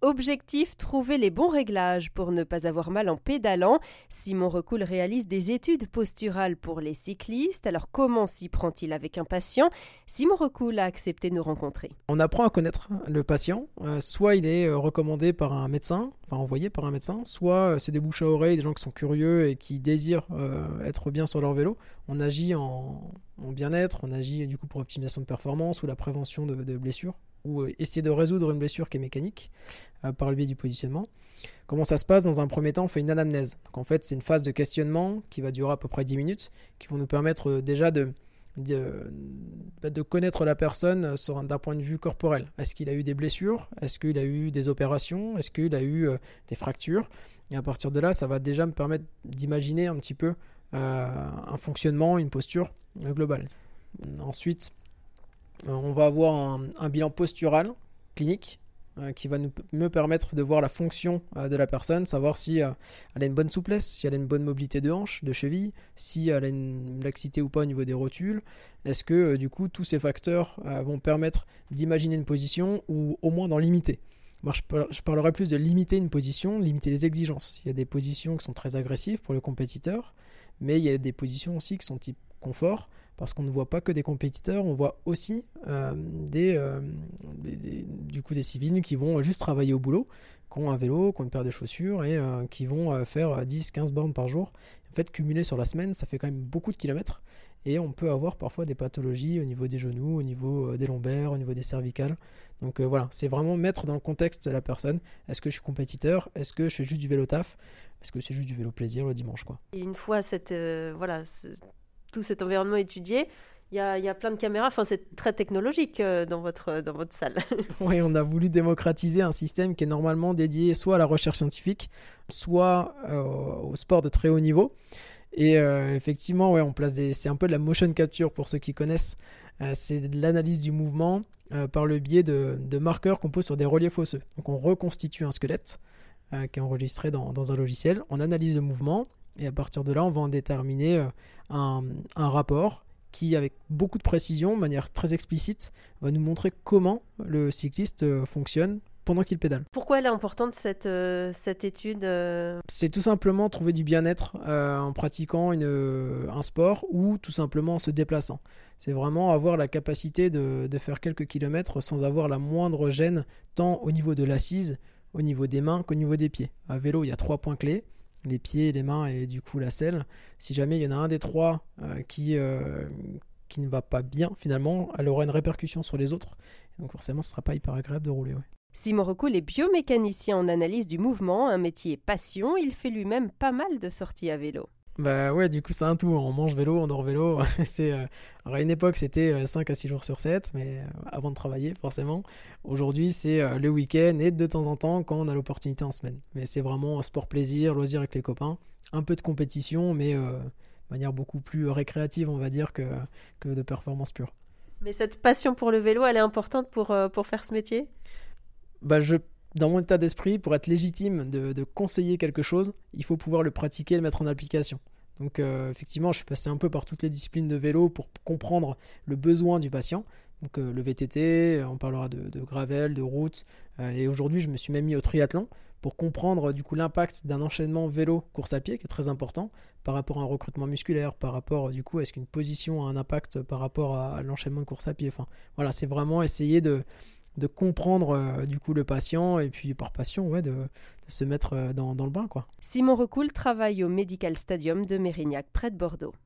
Objectif trouver les bons réglages pour ne pas avoir mal en pédalant. Simon Recoul réalise des études posturales pour les cyclistes. Alors comment s'y prend-il avec un patient? Simon Recoul a accepté de nous rencontrer. On apprend à connaître le patient. Euh, soit il est euh, recommandé par un médecin, enfin envoyé par un médecin, soit euh, c'est des bouches à oreille, des gens qui sont curieux et qui désirent être bien sur leur vélo. On agit en, bien-être, on agit du coup pour optimisation de performance ou la prévention de blessures ou euh, essayer de résoudre une blessure qui est mécanique euh, par le biais du positionnement. Comment ça se passe Dans un premier temps, on fait une anamnèse. Donc en fait, c'est une phase de questionnement qui va durer à peu près 10 minutes, qui vont nous permettre euh, déjà de, bah, de connaître la personne d'un point de vue corporel. Est-ce qu'il a eu des blessures? Est-ce qu'il a eu des opérations? Est-ce qu'il a eu des fractures? Et à partir de là, ça va déjà me permettre d'imaginer un petit peu un fonctionnement, une posture globale. Ensuite, on va avoir un, bilan postural clinique euh, qui va nous, me permettre de voir la fonction euh, de la personne, savoir si elle a une bonne souplesse, si elle a une bonne mobilité de hanche, de cheville, si elle a une laxité ou pas au niveau des rotules. Est-ce que du coup tous ces facteurs vont permettre d'imaginer une position ou au moins d'en limiter? Je, parlerai plus de limiter une position, limiter les exigences. Il y a des positions qui sont très agressives pour le compétiteur, mais il y a des positions aussi qui sont type confort parce qu'on ne voit pas que des compétiteurs, on voit aussi euh, euh, des, du coup des civils qui vont juste travailler au boulot, qui ont un vélo, qui ont une paire de chaussures et euh, qui vont faire 10-15 bornes par jour. En fait, cumulé sur la semaine, ça fait quand même beaucoup de kilomètres et on peut avoir parfois des pathologies au niveau des genoux, au niveau des lombaires, au niveau des cervicales. Donc voilà, c'est vraiment mettre dans le contexte la personne. Est-ce que je suis compétiteur? Est-ce que je fais juste du vélo taf? Est-ce que c'est juste du vélo plaisir le dimanche quoi? Et une fois cette voilà tout cet environnement étudié, il y, a, plein de caméras. Enfin, c'est très technologique euh, dans, votre, dans votre salle. oui, on a voulu démocratiser un système qui est normalement dédié soit à la recherche scientifique, soit euh, au sport de très haut niveau. Et euh, effectivement, ouais, on place des. C'est un peu de la motion capture pour ceux qui connaissent. c'est de l'analyse du mouvement par le biais de, marqueurs qu'on pose sur des reliefs osseux. Donc, on reconstitue un squelette qui est enregistré dans un logiciel. On analyse le mouvement et à partir de là, on va en déterminer euh, un, rapport qui, avec beaucoup de précision, de manière très explicite, va nous montrer comment le cycliste euh, fonctionne pendant qu'il pédale. Pourquoi elle est importante cette, euh, cette étude C'est tout simplement trouver du bien-être en pratiquant une, un sport ou tout simplement en se déplaçant. C'est vraiment avoir la capacité de, de, faire quelques kilomètres sans avoir la moindre gêne, tant au niveau de l'assise, au niveau des mains qu'au niveau des pieds. À vélo, il y a trois points clés les pieds, les mains et du coup la selle. Si jamais il y en a un des trois euh, qui, euh, qui ne va pas bien, finalement, elle aura une répercussion sur les autres. Donc forcément, ce ne sera pas hyper agréable de rouler. Simon Recoul est biomécanicien en analyse du mouvement, un métier passion. Il fait lui-même pas mal de sorties à vélo. Bah ouais, du coup, c'est un tout. On mange vélo, on dort vélo. c'est, euh, à une époque, c'était 5 euh, à 6 jours sur 7, mais euh, avant de travailler, forcément. Aujourd'hui, c'est le week-end et de temps en temps quand on a l'opportunité en semaine. Mais c'est vraiment sport plaisir, loisir avec les copains. Un peu de compétition, mais de manière beaucoup plus récréative, on va dire, que, que de performance pure. Mais cette passion pour le vélo, elle est importante pour, pour faire ce métier? Bah, je dans mon état d'esprit, pour être légitime de, conseiller quelque chose, il faut pouvoir le pratiquer et le mettre en application. Donc euh, effectivement, je suis passé un peu par toutes les disciplines de vélo pour comprendre le besoin du patient. Donc euh, le VTT, on parlera de, gravel, de route, euh, et aujourd'hui je me suis même mis au triathlon pour comprendre du coup l'impact d'un enchaînement vélo course à pied qui est très important par rapport à un recrutement musculaire, par rapport du coup est-ce qu'une position a un impact par rapport à, l'enchaînement de course à pied. Enfin voilà, c'est vraiment essayer de de comprendre euh, du coup le patient et puis par passion ouais, de, se mettre euh, dans, le bain quoi. Simon Recoul travaille au Medical Stadium de Mérignac près de Bordeaux.